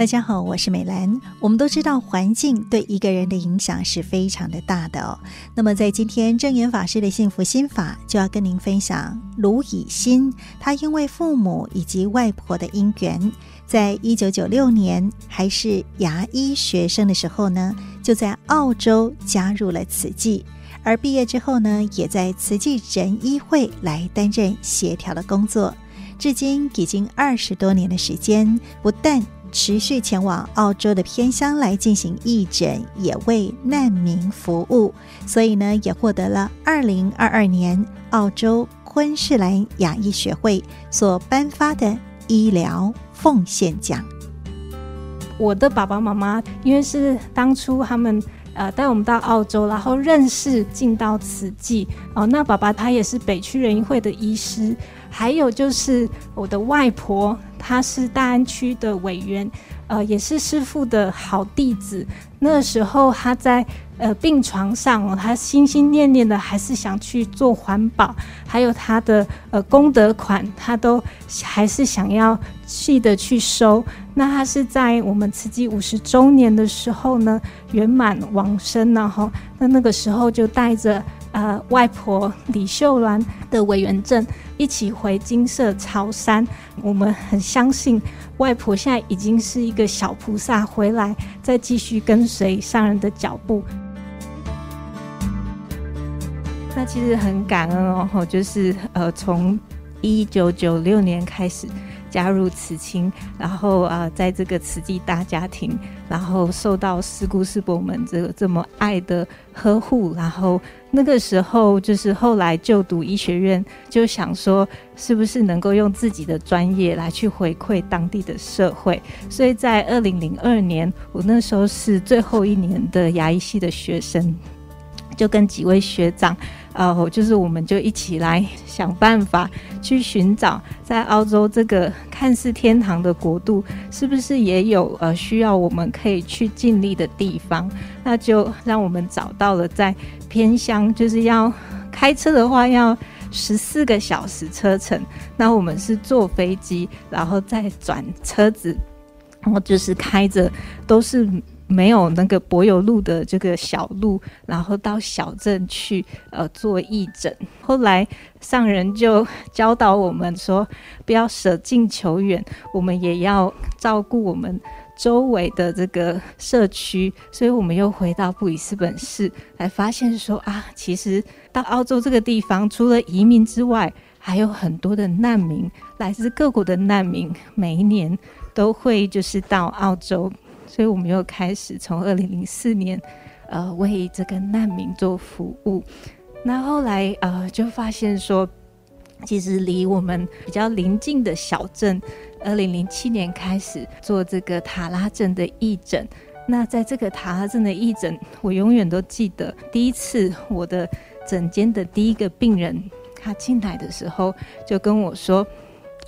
大家好，我是美兰。我们都知道，环境对一个人的影响是非常的大的哦。那么，在今天证严法师的幸福心法，就要跟您分享卢以新。他因为父母以及外婆的因缘，在一九九六年还是牙医学生的时候呢，就在澳洲加入了慈济。而毕业之后呢，也在慈济仁医会来担任协调的工作。至今已经二十多年的时间，不但持续前往澳洲的偏乡来进行义诊，也为难民服务，所以呢，也获得了二零二二年澳洲昆士兰亚医学会所颁发的医疗奉献奖。我的爸爸妈妈，因为是当初他们呃带我们到澳洲，然后认识进到慈济哦。那爸爸他也是北区人医会的医师。还有就是我的外婆，她是大安区的委员，呃，也是师父的好弟子。那时候他在呃病床上哦，她心心念念的还是想去做环保，还有他的呃功德款，他都还是想要记得去收。那他是在我们慈济五十周年的时候呢，圆满往生，然后那那个时候就带着。呃，外婆李秀兰的委员证一起回金色潮山。我们很相信外婆现在已经是一个小菩萨回来，再继续跟随上人的脚步。那其实很感恩哦，就是呃，从一九九六年开始。加入慈青，然后啊、在这个慈济大家庭，然后受到师姑师伯们这个这么爱的呵护，然后那个时候就是后来就读医学院，就想说是不是能够用自己的专业来去回馈当地的社会，所以在二零零二年，我那时候是最后一年的牙医系的学生，就跟几位学长。哦，就是我们就一起来想办法去寻找，在澳洲这个看似天堂的国度，是不是也有呃需要我们可以去尽力的地方？那就让我们找到了在偏乡，就是要开车的话要十四个小时车程，那我们是坐飞机，然后再转车子，然后就是开着都是。没有那个柏油路的这个小路，然后到小镇去呃做义诊。后来上人就教导我们说，不要舍近求远，我们也要照顾我们周围的这个社区。所以我们又回到布里斯本市，来发现说啊，其实到澳洲这个地方，除了移民之外，还有很多的难民，来自各国的难民，每一年都会就是到澳洲。所以，我们又开始从二零零四年，呃，为这个难民做服务。那后来，呃，就发现说，其实离我们比较邻近的小镇，二零零七年开始做这个塔拉镇的义诊。那在这个塔拉镇的义诊，我永远都记得，第一次我的诊间的第一个病人，他进来的时候就跟我说，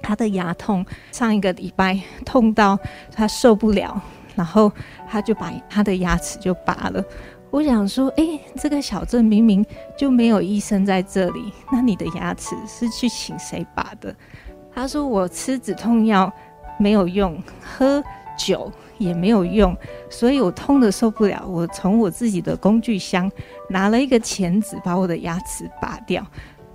他的牙痛，上一个礼拜痛到他受不了。然后他就把他的牙齿就拔了。我想说，哎，这个小镇明明就没有医生在这里，那你的牙齿是去请谁拔的？他说我吃止痛药没有用，喝酒也没有用，所以我痛得受不了。我从我自己的工具箱拿了一个钳子，把我的牙齿拔掉。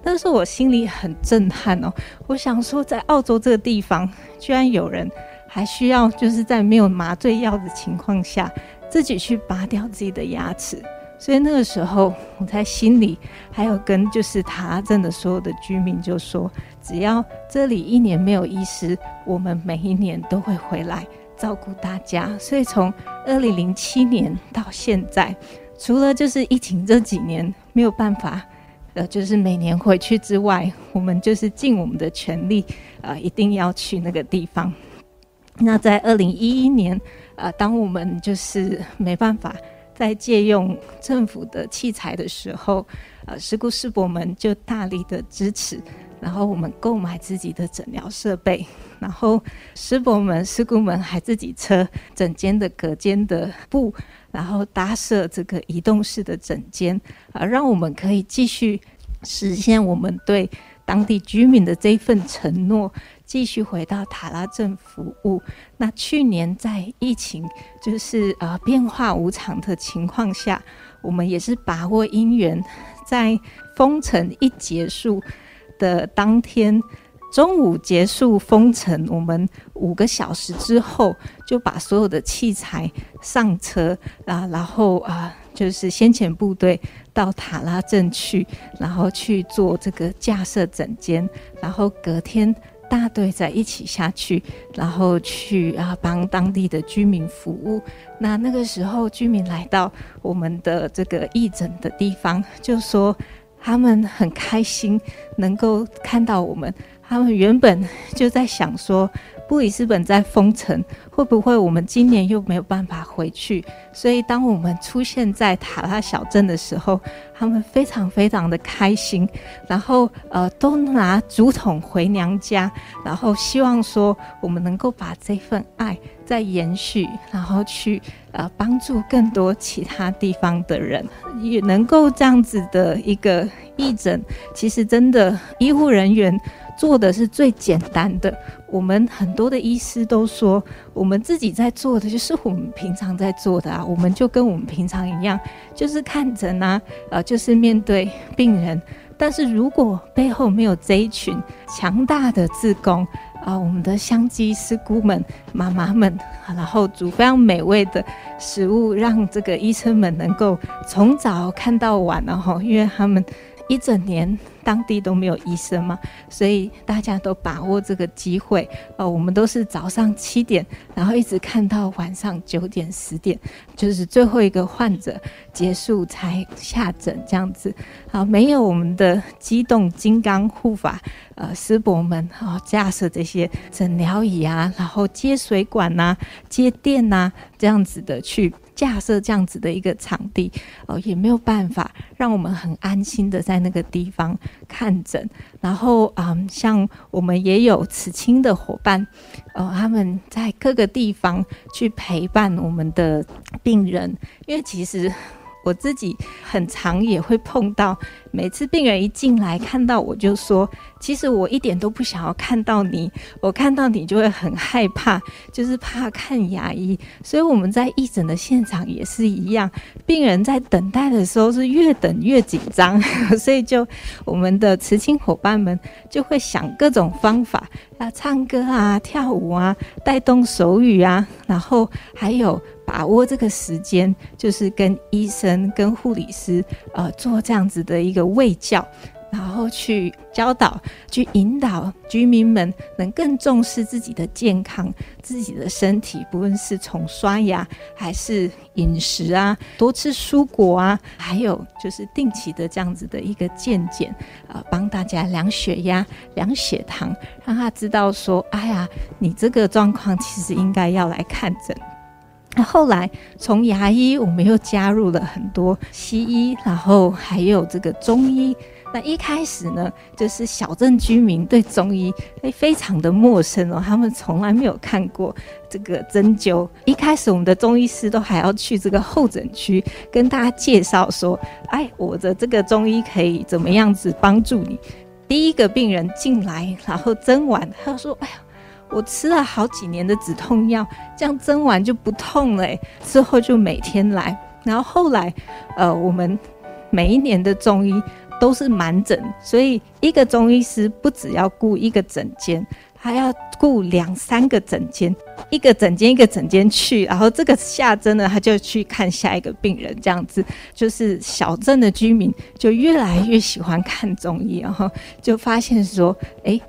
但是我心里很震撼哦，我想说，在澳洲这个地方，居然有人。还需要就是在没有麻醉药的情况下，自己去拔掉自己的牙齿。所以那个时候，我在心里还有跟就是塔拉镇的所有的居民就说，只要这里一年没有医师，我们每一年都会回来照顾大家。所以从二零零七年到现在，除了就是疫情这几年没有办法，呃，就是每年回去之外，我们就是尽我们的全力，呃，一定要去那个地方。那在二零一一年，呃，当我们就是没办法再借用政府的器材的时候，呃，师姑师伯们就大力的支持，然后我们购买自己的诊疗设备，然后师伯们、师姑们还自己车整间的隔间的布，然后搭设这个移动式的诊间，啊、呃，让我们可以继续实现我们对当地居民的这份承诺，继续回到塔拉镇服务。那去年在疫情就是呃变化无常的情况下，我们也是把握因缘，在封城一结束的当天。中午结束封城，我们五个小时之后就把所有的器材上车啊，然后啊，就是先遣部队到塔拉镇去，然后去做这个架设整间，然后隔天大队在一起下去，然后去啊帮当地的居民服务。那那个时候居民来到我们的这个义诊的地方，就说他们很开心能够看到我们。他们原本就在想说，布里斯本在封城，会不会我们今年又没有办法回去？所以当我们出现在塔拉小镇的时候，他们非常非常的开心，然后呃都拿竹筒回娘家，然后希望说我们能够把这份爱再延续，然后去呃帮助更多其他地方的人，也能够这样子的一个义诊，其实真的医护人员。做的是最简单的，我们很多的医师都说，我们自己在做的就是我们平常在做的啊，我们就跟我们平常一样，就是看诊啊，呃，就是面对病人。但是如果背后没有这一群强大的志工啊，我们的香鸡师姑们、妈妈们，然后煮非常美味的食物，让这个医生们能够从早看到晚，然后因为他们一整年。当地都没有医生嘛，所以大家都把握这个机会。呃，我们都是早上七点，然后一直看到晚上九点、十点，就是最后一个患者结束才下诊这样子。好，没有我们的机动金刚护法呃师伯们啊，架设这些诊疗椅啊，然后接水管呐、接电呐、这样子的去。架设这样子的一个场地，呃，也没有办法让我们很安心的在那个地方看诊。然后，嗯，像我们也有慈青的伙伴，呃，他们在各个地方去陪伴我们的病人，因为其实。我自己很常也会碰到，每次病人一进来看到我就说，其实我一点都不想要看到你，我看到你就会很害怕，就是怕看牙医。所以我们在义诊的现场也是一样，病人在等待的时候是越等越紧张，所以就我们的慈青伙伴们就会想各种方法，啊，唱歌啊，跳舞啊，带动手语啊，然后还有。把握这个时间，就是跟医生、跟护理师，呃，做这样子的一个卫教，然后去教导、去引导居民们，能更重视自己的健康、自己的身体，不论是从刷牙还是饮食啊，多吃蔬果啊，还有就是定期的这样子的一个健检，呃，帮大家量血压、量血糖，让他知道说，哎呀，你这个状况其实应该要来看诊。那后来从牙医，我们又加入了很多西医，然后还有这个中医。那一开始呢，就是小镇居民对中医诶非常的陌生哦，他们从来没有看过这个针灸。一开始我们的中医师都还要去这个候诊区跟大家介绍说，哎，我的这个中医可以怎么样子帮助你。第一个病人进来，然后针完，他说，哎呀。我吃了好几年的止痛药，这样针完就不痛了。之后就每天来，然后后来，呃，我们每一年的中医都是满诊，所以一个中医师不只要顾一个诊间，还要顾两三个诊间，一个诊间一个诊间去，然后这个下针呢，他就去看下一个病人，这样子就是小镇的居民就越来越喜欢看中医，然后就发现说，哎。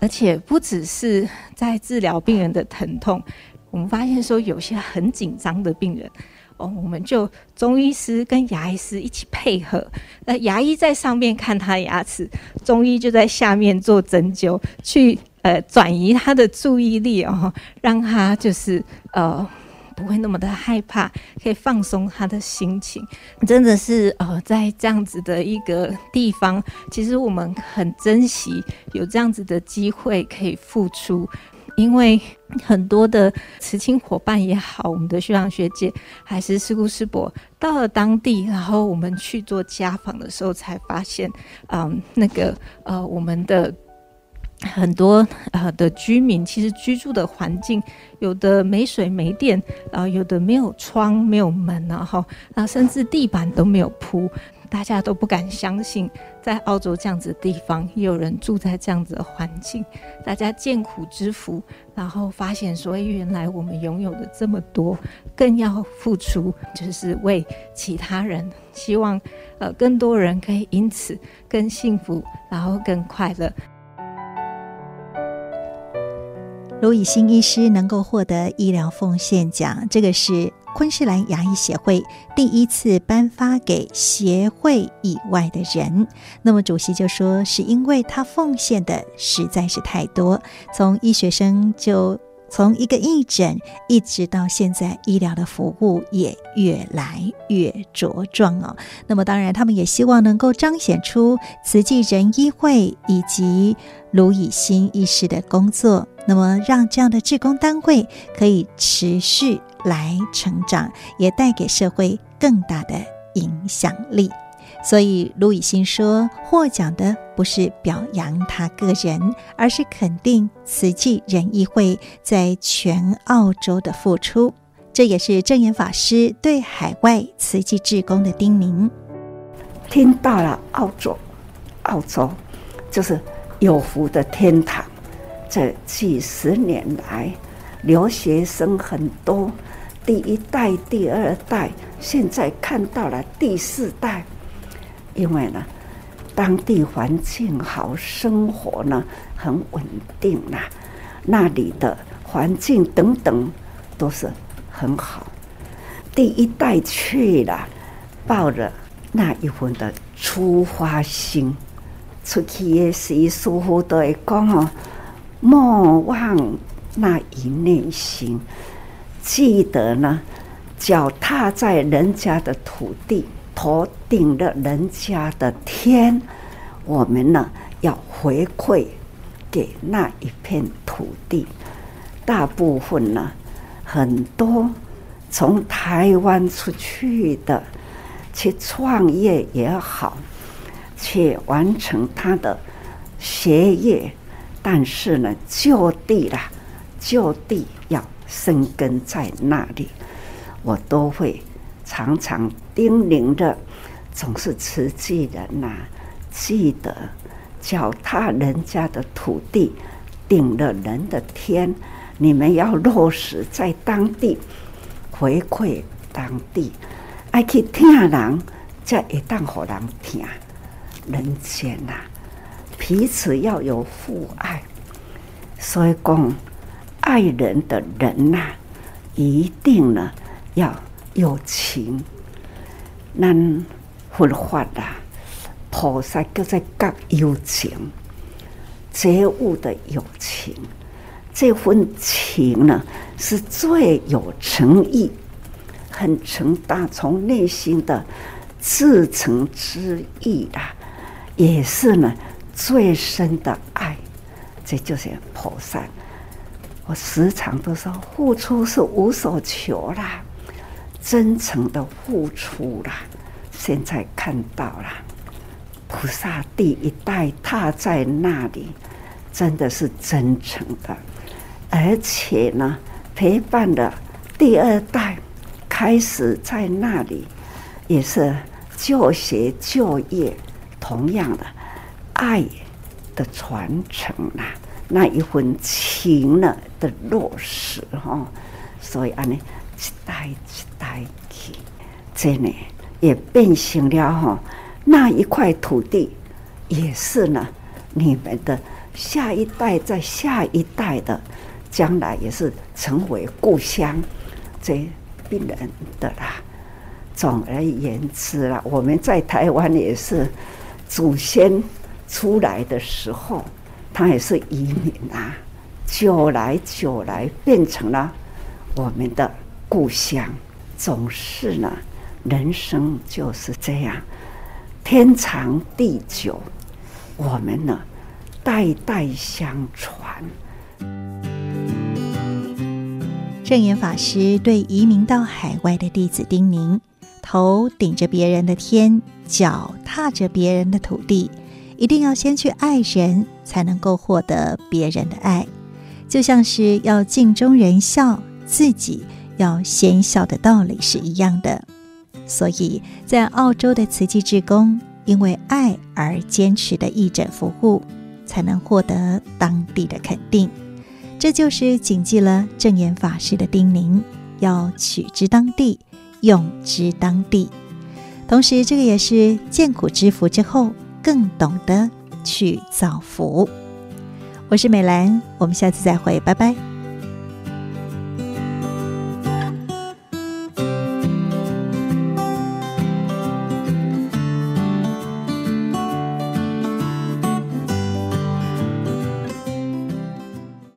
而且不只是在治疗病人的疼痛，我们发现说有些很紧张的病人，哦，我们就中医师跟牙医师一起配合，那牙医在上面看他牙齿，中医就在下面做针灸，去呃转移他的注意力哦，让他就是呃。不会那么的害怕，可以放松他的心情，真的是呃，在这样子的一个地方，其实我们很珍惜有这样子的机会可以付出。因为很多的慈青伙伴也好，我们的学长学姐还是师姑师伯到了当地，然后我们去做家访的时候，才发现，嗯，那个呃，我们的很多呃的居民其实居住的环境，有的没水没电，然后有的没有窗没有门，然后啊，甚至地板都没有铺。大家都不敢相信，在澳洲这样子的地方，也有人住在这样子的环境。大家见苦知福，然后发现说，原来我们拥有的这么多，更要付出，就是为其他人，希望呃更多人可以因此更幸福，然后更快乐。卢以新医师能够获得医疗奉献奖，这个是昆士兰牙医协会第一次颁发给协会以外的人。那么主席就说，是因为他奉献的实在是太多，从医学生就。从一个义诊一直到现在，医疗的服务也越来越茁壮哦。那么，当然，他们也希望能够彰显出慈济人医会以及卢以新医师的工作，那么让这样的志工单位可以持续来成长，也带给社会更大的影响力。所以，卢以新说，获奖的不是表扬他个人，而是肯定慈济仁义会在全澳洲的付出。这也是证严法师对海外慈济志工的叮咛。听到了澳洲，澳洲就是有福的天堂。这几十年来，留学生很多，第一代、第二代，现在看到了第四代。因为呢，当地环境好，生活呢很稳定啦，那里的环境等等都是很好。第一代去了，抱着那一份的出发心，出去也是师父都会讲哦，莫忘那一念心，记得呢，脚踏在人家的土地。头顶了人家的天，我们呢要回馈给那一片土地。大部分呢，很多从台湾出去的，去创业也好，去完成他的学业，但是呢，就地啦，就地要生根在那里，我都会。常常叮咛的，总是慈济人呐、记得脚踏人家的土地，顶了人的天。你们要落实在当地，回馈当地，爱去听人，才会当好人听。人间呐、彼此要有父爱，所以讲，爱人的人呐、一定呢要。有情，咱佛法啊，菩萨叫做觉有情，觉悟的有情，这份情呢是最有诚意，很诚大，从内心的至诚之意啊，也是呢最深的爱，这就是菩萨。我时常都说，付出是无所求啦。真诚的付出了，现在看到了菩萨第一代踏在那里，真的是真诚的，而且呢，陪伴的第二代开始在那里，也是就学就业，同样的爱的传承啊，那一份情呢的落实哈，所以啊呢。一代一代去，真的也变成了哈，那一块土地也是呢，你们的下一代，在下一代的将来也是成为故乡，这病人的啦。总而言之啦，我们在台湾也是祖先出来的时候，他也是移民啊，久来久来变成了我们的。故乡总是呢，人生就是这样，天长地久，我们呢代代相传。证严法师对移民到海外的弟子叮咛：头顶着别人的天，脚踏着别人的土地，一定要先去爱人，才能够获得别人的爱。就像是要镜中人笑，自己要先笑的道理是一样的。所以在澳洲的慈济志工，因为爱而坚持的义诊服务，才能获得当地的肯定。这就是谨记了证严法师的叮咛，要取之当地，用之当地。同时，这个也是见苦知福之后，更懂得去造福。我是美兰，我们下次再会，拜拜。